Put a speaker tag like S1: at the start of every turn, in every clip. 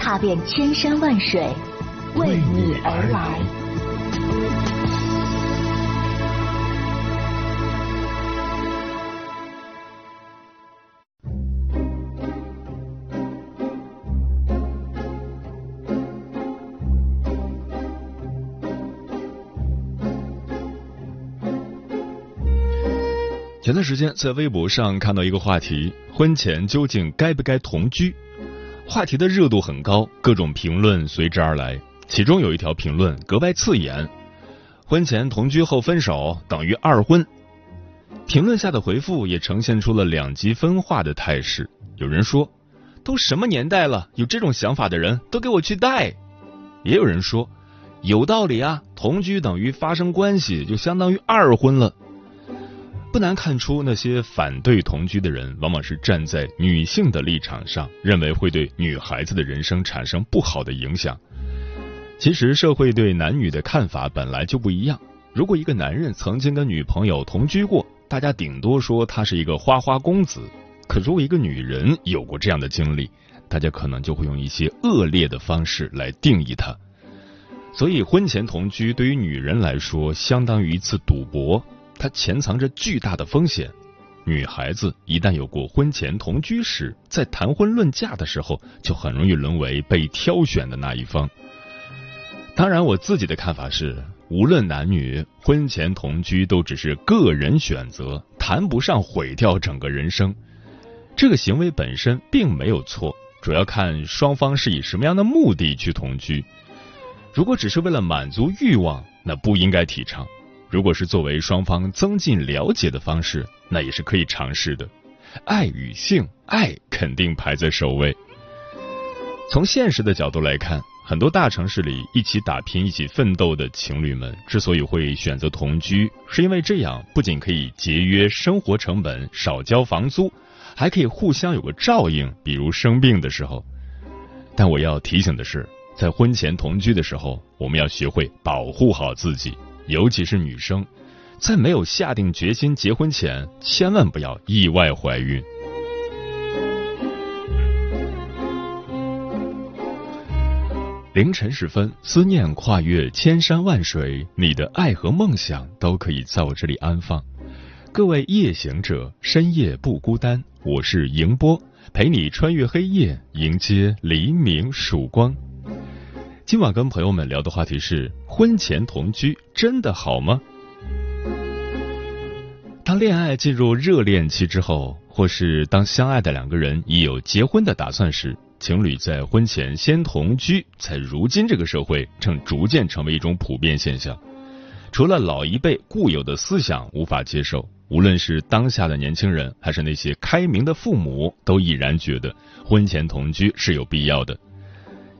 S1: 踏遍千山万水，为你而来。
S2: 前段时间在微博上看到一个话题：婚前究竟该不该同居？话题的热度很高，各种评论随之而来。其中有一条评论格外刺眼：“婚前同居后分手等于二婚。”评论下的回复也呈现出了两极分化的态势。有人说：“都什么年代了，有这种想法的人都给我去带。”也有人说：“有道理啊，同居等于发生关系，就相当于二婚了。”不难看出，那些反对同居的人，往往是站在女性的立场上，认为会对女孩子的人生产生不好的影响。其实，社会对男女的看法本来就不一样。如果一个男人曾经跟女朋友同居过，大家顶多说他是一个花花公子；可如果一个女人有过这样的经历，大家可能就会用一些恶劣的方式来定义她。所以，婚前同居对于女人来说，相当于一次赌博。它潜藏着巨大的风险，女孩子一旦有过婚前同居史，在谈婚论嫁的时候，就很容易沦为被挑选的那一方。当然，我自己的看法是，无论男女，婚前同居都只是个人选择，谈不上毁掉整个人生。这个行为本身并没有错，主要看双方是以什么样的目的去同居。如果只是为了满足欲望，那不应该提倡。如果是作为双方增进了解的方式，那也是可以尝试的。爱与性，爱肯定排在首位。从现实的角度来看，很多大城市里一起打拼、一起奋斗的情侣们，之所以会选择同居，是因为这样不仅可以节约生活成本、少交房租，还可以互相有个照应，比如生病的时候。但我要提醒的是，在婚前同居的时候，我们要学会保护好自己。尤其是女生，在没有下定决心结婚前，千万不要意外怀孕。凌晨时分，思念跨越千山万水，你的爱和梦想都可以在我这里安放。各位夜行者，深夜不孤单，我是迎波，陪你穿越黑夜，迎接黎明曙光。今晚跟朋友们聊的话题是：婚前同居真的好吗？当恋爱进入热恋期之后，或是当相爱的两个人已有结婚的打算时，情侣在婚前先同居，在如今这个社会正逐渐成为一种普遍现象。除了老一辈固有的思想无法接受，无论是当下的年轻人，还是那些开明的父母，都已然觉得婚前同居是有必要的。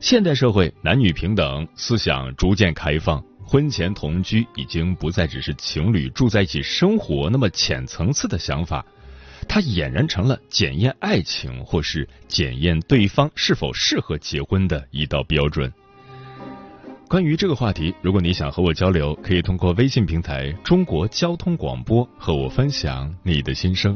S2: 现代社会男女平等思想逐渐开放，婚前同居已经不再只是情侣住在一起生活那么浅层次的想法，它俨然成了检验爱情或是检验对方是否适合结婚的一道标准。关于这个话题，如果你想和我交流，可以通过微信平台“中国交通广播”和我分享你的心声。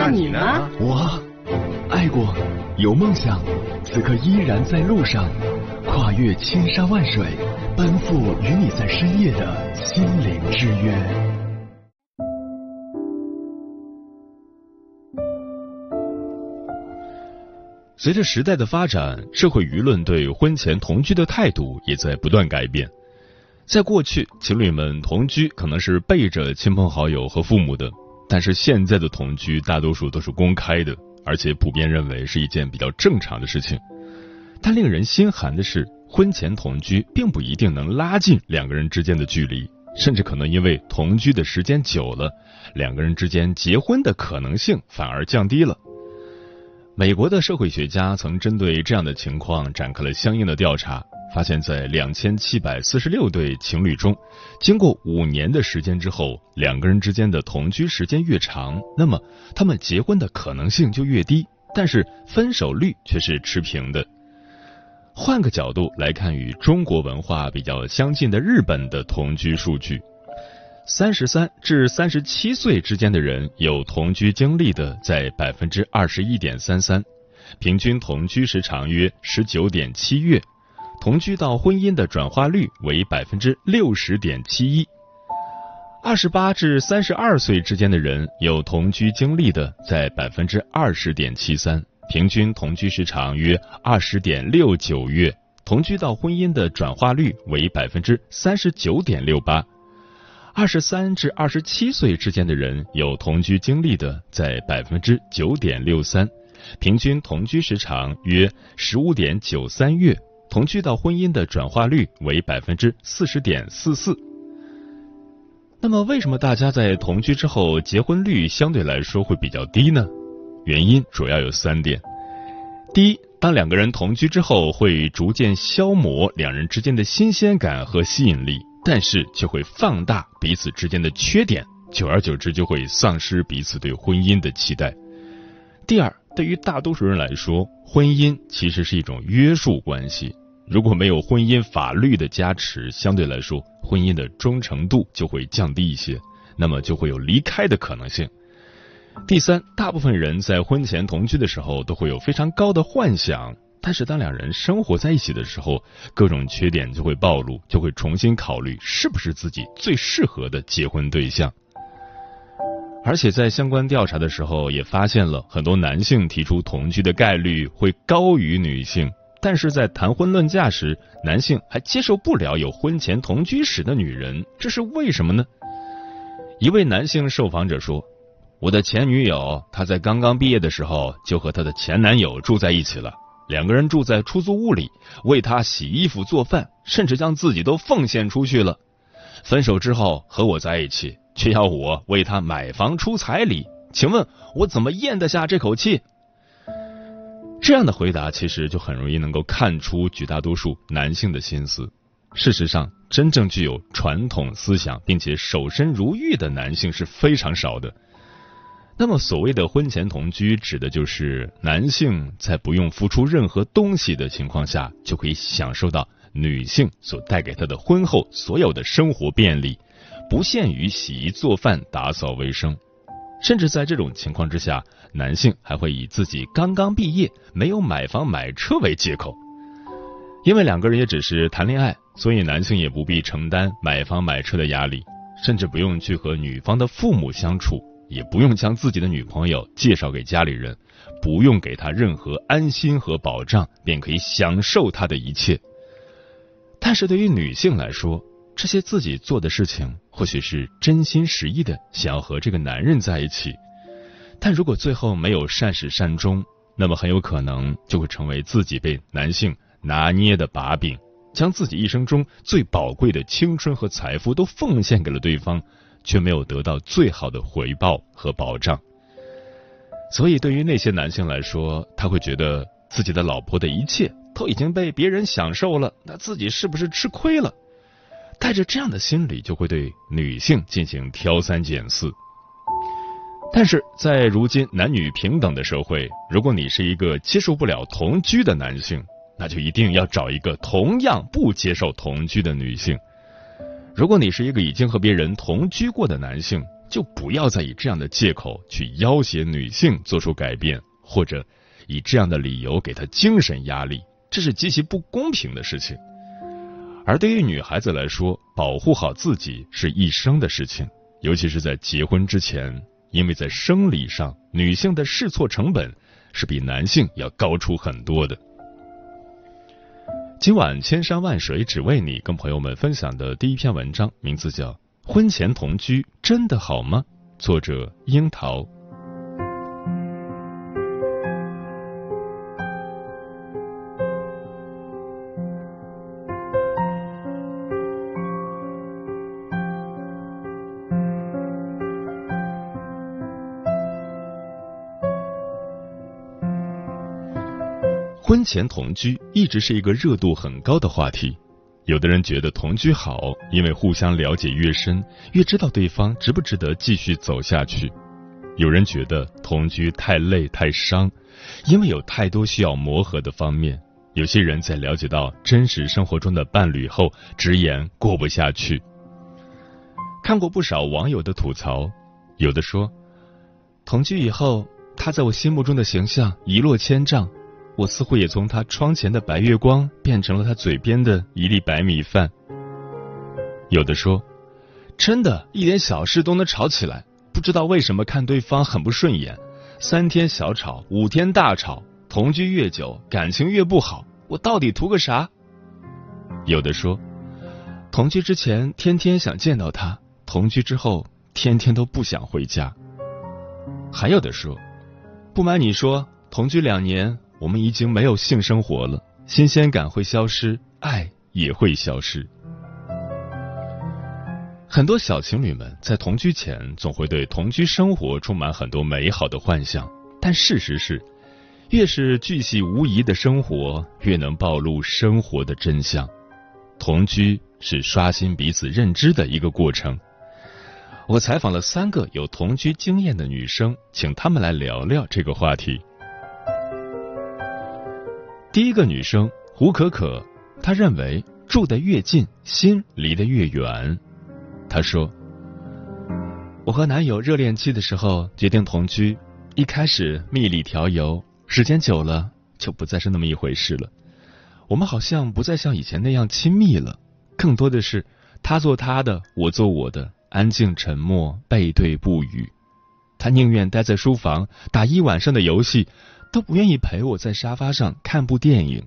S3: 那你呢？
S4: 我爱过有梦想此刻依然在路上跨越千山万水奔赴与你在深夜的心灵之约。
S2: 随着时代的发展社会舆论对婚前同居的态度也在不断改变。在过去情侣们同居可能是背着亲朋好友和父母的但是现在的同居大多数都是公开的，而且普遍认为是一件比较正常的事情。但令人心寒的是，婚前同居并不一定能拉近两个人之间的距离，甚至可能因为同居的时间久了，两个人之间结婚的可能性反而降低了。美国的社会学家曾针对这样的情况展开了相应的调查。发现，在两千七百四十六对情侣中，经过五年的时间之后，两个人之间的同居时间越长，那么他们结婚的可能性就越低，但是分手率却是持平的。换个角度来看，与中国文化比较相近的日本的同居数据，三十三至三十七岁之间的人有同居经历的在百分之二十一点三三，平均同居时长约十九点七月。同居到婚姻的转化率为百分之六十点七一，二十八至三十二岁之间的人有同居经历的在百分之二十点七三，平均同居时长约二十点六九月，同居到婚姻的转化率为百分之三十九点六八，二十三至二十七岁之间的人有同居经历的在百分之九点六三，平均同居时长约十五点九三月。同居到婚姻的转化率为百分之四十点四四。那么，为什么大家在同居之后结婚率相对来说会比较低呢？原因主要有三点：第一，当两个人同居之后，会逐渐消磨两人之间的新鲜感和吸引力，但是却会放大彼此之间的缺点，久而久之就会丧失彼此对婚姻的期待。第二，对于大多数人来说，婚姻其实是一种约束关系。如果没有婚姻法律的加持，相对来说，婚姻的忠诚度就会降低一些，那么就会有离开的可能性。第三，大部分人在婚前同居的时候都会有非常高的幻想，但是当两人生活在一起的时候，各种缺点就会暴露，就会重新考虑是不是自己最适合的结婚对象。而且在相关调查的时候，也发现了很多男性提出同居的概率会高于女性。但是在谈婚论嫁时，男性还接受不了有婚前同居史的女人，这是为什么呢？一位男性受访者说：“我的前女友，她在刚刚毕业的时候就和她的前男友住在一起了，两个人住在出租屋里，为他洗衣服做饭，甚至将自己都奉献出去了。分手之后和我在一起，却要我为他买房出彩礼，请问我怎么咽得下这口气？”这样的回答其实就很容易能够看出绝大多数男性的心思。事实上，真正具有传统思想并且守身如玉的男性是非常少的。那么，所谓的婚前同居，指的就是男性在不用付出任何东西的情况下，就可以享受到女性所带给他的婚后所有的生活便利，不限于洗衣做饭、打扫卫生。甚至在这种情况之下，男性还会以自己刚刚毕业、没有买房买车为借口，因为两个人也只是谈恋爱，所以男性也不必承担买房买车的压力，甚至不用去和女方的父母相处，也不用将自己的女朋友介绍给家里人，不用给他任何安心和保障，便可以享受他的一切。但是对于女性来说，这些自己做的事情，或许是真心实意的想要和这个男人在一起，但如果最后没有善始善终，那么很有可能就会成为自己被男性拿捏的把柄，将自己一生中最宝贵的青春和财富都奉献给了对方，却没有得到最好的回报和保障。所以，对于那些男性来说，他会觉得自己的老婆的一切都已经被别人享受了，那自己是不是吃亏了？带着这样的心理，就会对女性进行挑三拣四。但是在如今男女平等的社会，如果你是一个接受不了同居的男性，那就一定要找一个同样不接受同居的女性。如果你是一个已经和别人同居过的男性，就不要再以这样的借口去要挟女性做出改变，或者以这样的理由给她精神压力，这是极其不公平的事情。而对于女孩子来说，保护好自己是一生的事情，尤其是在结婚之前，因为在生理上，女性的试错成本是比男性要高出很多的。今晚千山万水只为你，跟朋友们分享的第一篇文章，名字叫《婚前同居真的好吗》，作者樱桃。婚前同居一直是一个热度很高的话题，有的人觉得同居好，因为互相了解越深，越知道对方值不值得继续走下去；有人觉得同居太累太伤，因为有太多需要磨合的方面。有些人在了解到真实生活中的伴侣后，直言过不下去。看过不少网友的吐槽，有的说，同居以后，他在我心目中的形象一落千丈。我似乎也从他窗前的白月光变成了他嘴边的一粒白米饭。有的说，真的，一点小事都能吵起来，不知道为什么看对方很不顺眼，三天小吵，五天大吵，同居越久感情越不好，我到底图个啥？有的说，同居之前天天想见到他，同居之后天天都不想回家。还有的说，不瞒你说，同居两年。我们已经没有性生活了，新鲜感会消失，爱也会消失。很多小情侣们在同居前总会对同居生活充满很多美好的幻想，但事实是，越是巨细无遗的生活，越能暴露生活的真相。同居是刷新彼此认知的一个过程。我采访了三个有同居经验的女生，请她们来聊聊这个话题。第一个女生胡可可，她认为住得越近，心离得越远。她说：“我和男友热恋期的时候决定同居，一开始蜜里调油，时间久了就不再是那么一回事了。我们好像不再像以前那样亲密了，更多的是他做他的，我做我的，安静沉默，背对不语。他宁愿待在书房打一晚上的游戏。”都不愿意陪我在沙发上看部电影。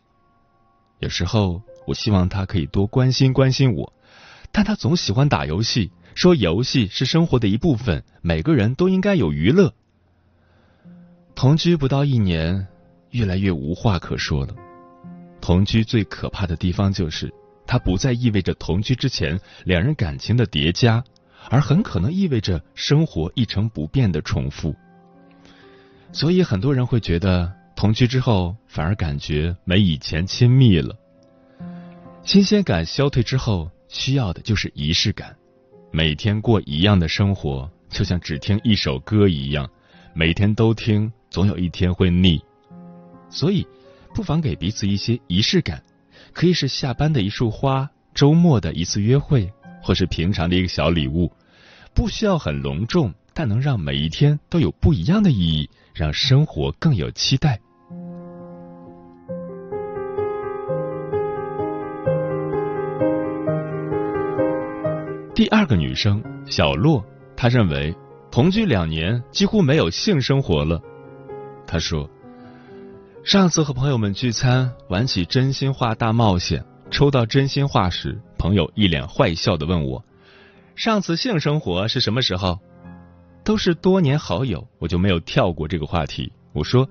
S2: 有时候，我希望他可以多关心关心我，但他总喜欢打游戏，说游戏是生活的一部分，每个人都应该有娱乐。同居不到一年，越来越无话可说了。同居最可怕的地方就是，它不再意味着同居之前两人感情的叠加，而很可能意味着生活一成不变的重复。所以很多人会觉得同居之后反而感觉没以前亲密了，新鲜感消退之后需要的就是仪式感，每天过一样的生活就像只听一首歌一样，每天都听总有一天会腻，所以不妨给彼此一些仪式感，可以是下班的一束花，周末的一次约会，或是平常的一个小礼物，不需要很隆重，但能让每一天都有不一样的意义。让生活更有期待。第二个女生小洛，她认为同居两年几乎没有性生活了。她说，上次和朋友们聚餐，玩起真心话大冒险，抽到真心话时，朋友一脸坏笑的问我，上次性生活是什么时候？都是多年好友，我就没有跳过这个话题。我说，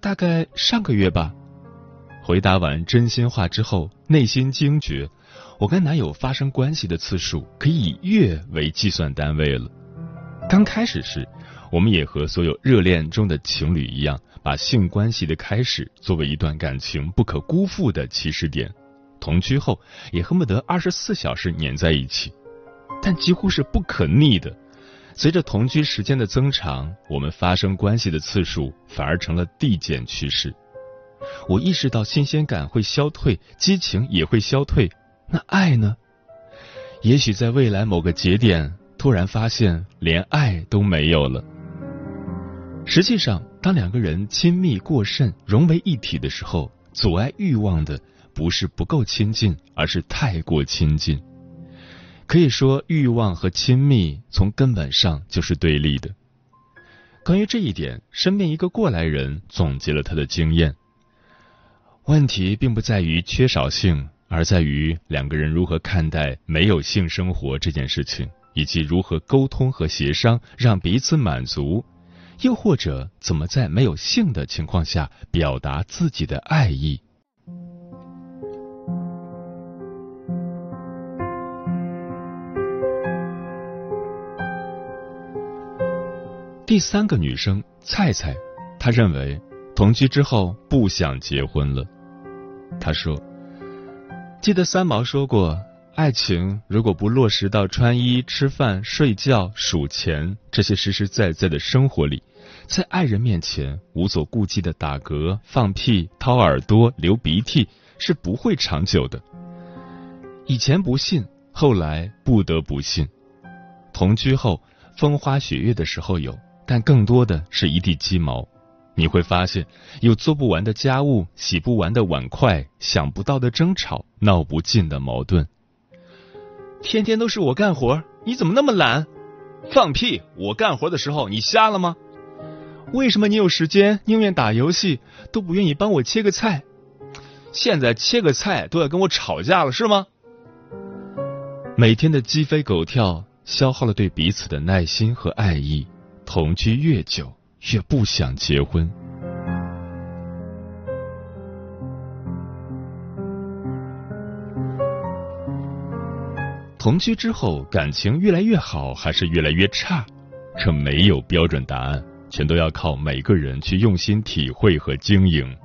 S2: 大概上个月吧。回答完真心话之后，内心惊觉，我跟男友发生关系的次数可以以月为计算单位了。刚开始时，我们也和所有热恋中的情侣一样，把性关系的开始作为一段感情不可辜负的起始点。同居后，也恨不得二十四小时黏在一起，但几乎是不可逆的。随着同居时间的增长，我们发生关系的次数反而成了递减趋势。我意识到新鲜感会消退，激情也会消退，那爱呢？也许在未来某个节点，突然发现连爱都没有了。实际上，当两个人亲密过甚、融为一体的时候，阻碍欲望的不是不够亲近，而是太过亲近。可以说，欲望和亲密从根本上就是对立的。关于这一点，身边一个过来人总结了他的经验：问题并不在于缺少性，而在于两个人如何看待没有性生活这件事情，以及如何沟通和协商让彼此满足，又或者怎么在没有性的情况下表达自己的爱意。第三个女生菜菜，她认为同居之后不想结婚了。她说：“记得三毛说过，爱情如果不落实到穿衣、吃饭、睡觉、数钱这些实实在在的生活里，在爱人面前无所顾忌的打嗝、放屁、掏耳朵、流鼻涕是不会长久的。以前不信，后来不得不信。同居后风花雪月的时候有。”但更多的是一地鸡毛，你会发现有做不完的家务、洗不完的碗筷、想不到的争吵、闹不尽的矛盾。天天都是我干活，你怎么那么懒？放屁！我干活的时候你瞎了吗？为什么你有时间宁愿打游戏都不愿意帮我切个菜？现在切个菜都要跟我吵架了是吗？每天的鸡飞狗跳，消耗了对彼此的耐心和爱意。同居越久，越不想结婚。同居之后，感情越来越好，还是越来越差？这没有标准答案，全都要靠每个人去用心体会和经营。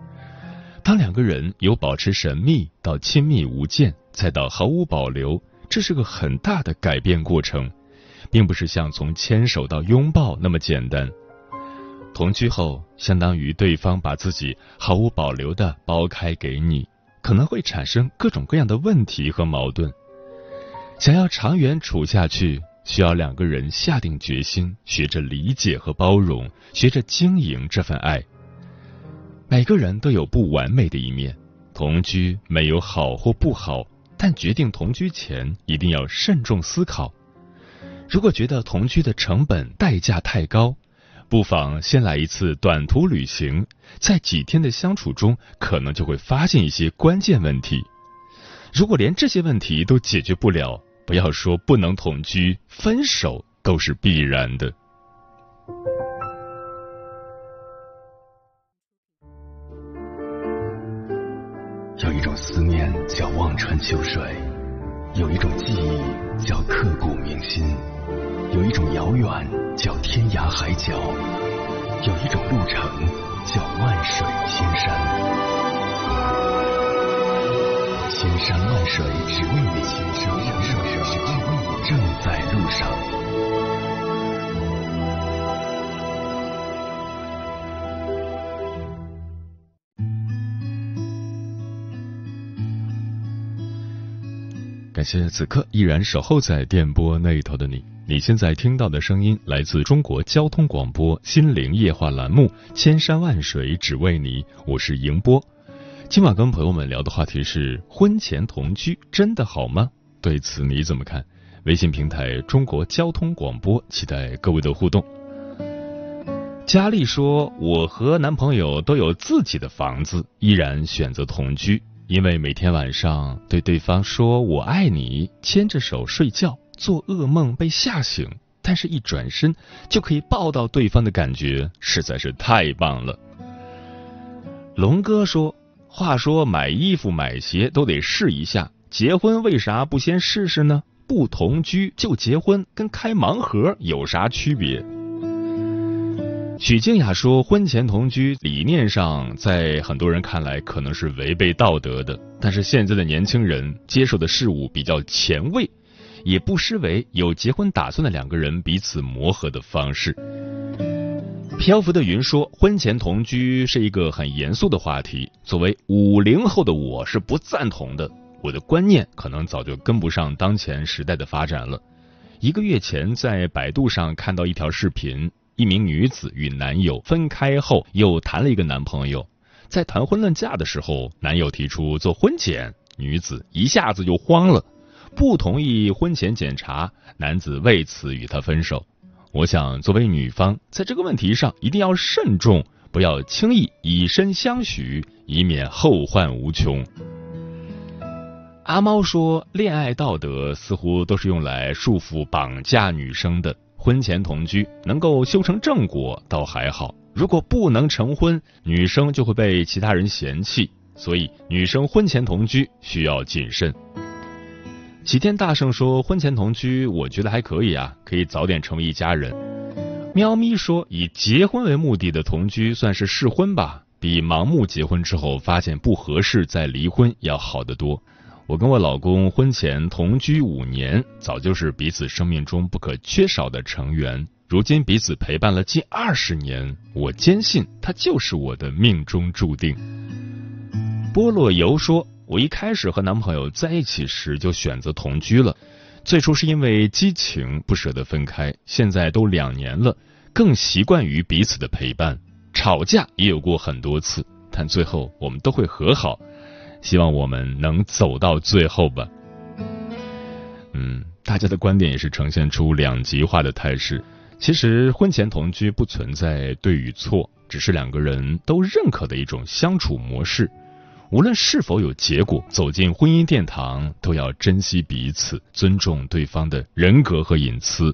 S2: 当两个人由保持神秘到亲密无间，再到毫无保留，这是个很大的改变过程。并不是像从牵手到拥抱那么简单。同居后，相当于对方把自己毫无保留的剥开给你，可能会产生各种各样的问题和矛盾。想要长远处下去，需要两个人下定决心，学着理解和包容，学着经营这份爱。每个人都有不完美的一面，同居没有好或不好，但决定同居前一定要慎重思考。如果觉得同居的成本代价太高，不妨先来一次短途旅行，在几天的相处中，可能就会发现一些关键问题。如果连这些问题都解决不了，不要说不能同居，分手都是必然的。
S4: 有一种思念叫望穿秋水，有一种记忆叫刻骨铭心。有一种遥远叫天涯海角，有一种路程叫万水千山。千山万水只为你，千山万水只为你，正在路上。
S2: 感谢此刻依然守候在电波那一头的你。你现在听到的声音来自中国交通广播《心灵夜话》栏目《千山万水只为你》，我是迎波。今晚跟朋友们聊的话题是：婚前同居真的好吗？对此你怎么看？微信平台中国交通广播，期待各位的互动。佳丽说：“我和男朋友都有自己的房子，依然选择同居，因为每天晚上对对方说我爱你，牵着手睡觉。”做噩梦被吓醒，但是一转身就可以抱到对方的感觉实在是太棒了。龙哥说：“话说买衣服买鞋都得试一下，结婚为啥不先试试呢？不同居就结婚，跟开盲盒有啥区别？”许静雅说：“婚前同居理念上，在很多人看来可能是违背道德的，但是现在的年轻人接受的事物比较前卫。”也不失为有结婚打算的两个人彼此磨合的方式。漂浮的云说，婚前同居是一个很严肃的话题。作为五零后的我是不赞同的，我的观念可能早就跟不上当前时代的发展了。一个月前在百度上看到一条视频，一名女子与男友分开后又谈了一个男朋友，在谈婚论嫁的时候，男友提出做婚检，女子一下子就慌了。不同意婚前检查，男子为此与她分手。我想作为女方，在这个问题上一定要慎重，不要轻易以身相许，以免后患无穷。阿猫说：“恋爱道德似乎都是用来束缚、绑架女生的。婚前同居能够修成正果，倒还好；如果不能成婚，女生就会被其他人嫌弃。所以，女生婚前同居需要谨慎。”齐天大圣说：“婚前同居，我觉得还可以啊，可以早点成为一家人。”喵咪说：“以结婚为目的的同居算是试婚吧，比盲目结婚之后发现不合适再离婚要好得多。”我跟我老公婚前同居五年，早就是彼此生命中不可缺少的成员。如今彼此陪伴了近二十年，我坚信他就是我的命中注定。菠萝油说：“我一开始和男朋友在一起时就选择同居了，最初是因为激情不舍得分开，现在都两年了，更习惯于彼此的陪伴。吵架也有过很多次，但最后我们都会和好。”希望我们能走到最后吧。嗯，大家的观点也是呈现出两极化的态势。其实婚前同居不存在对与错，只是两个人都认可的一种相处模式。无论是否有结果，走进婚姻殿堂都要珍惜彼此，尊重对方的人格和隐私。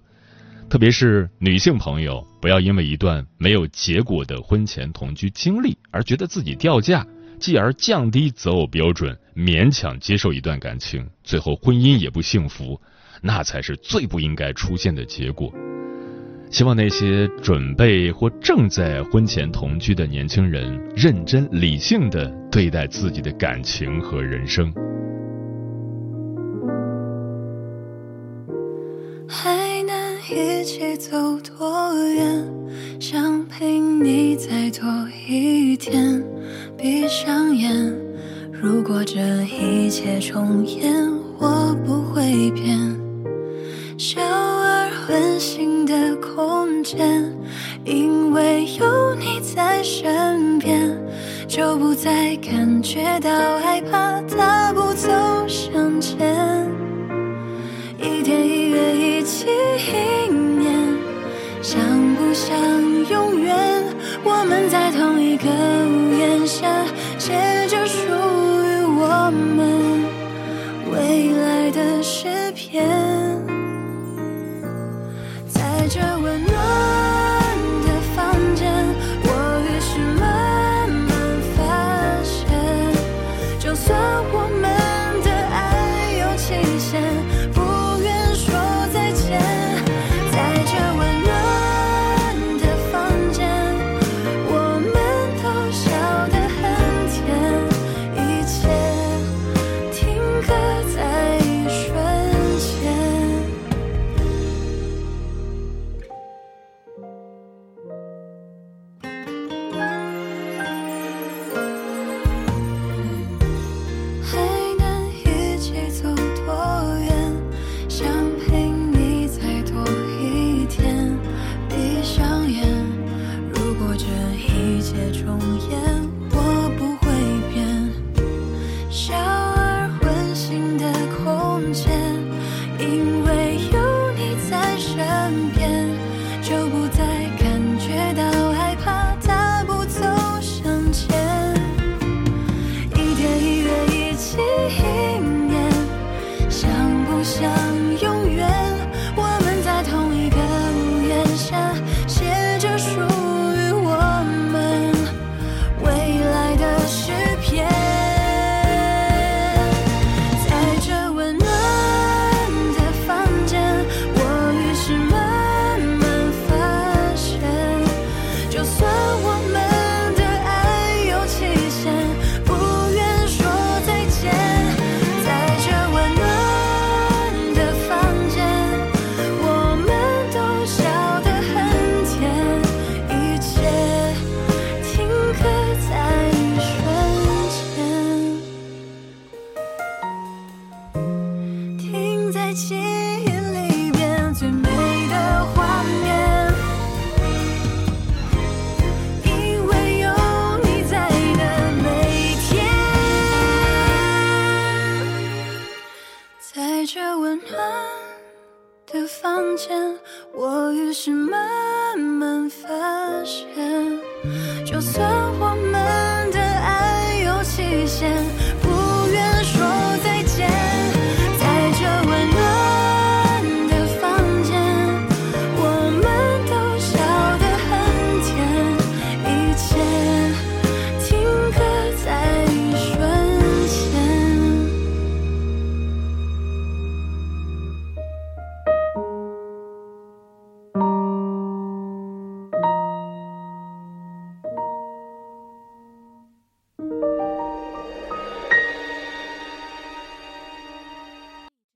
S2: 特别是女性朋友，不要因为一段没有结果的婚前同居经历而觉得自己掉价。继而降低择偶标准，勉强接受一段感情，最后婚姻也不幸福，那才是最不应该出现的结果。希望那些准备或正在婚前同居的年轻人，认真理性的对待自己的感情和人生。
S5: 还能一起走多远？想陪你再多一天。闭上眼，如果这一切重演，我不会变。小温馨的空间，因为有你在身边，就不再感觉到害怕，大步走向前。暖的房间我于是慢慢发现就算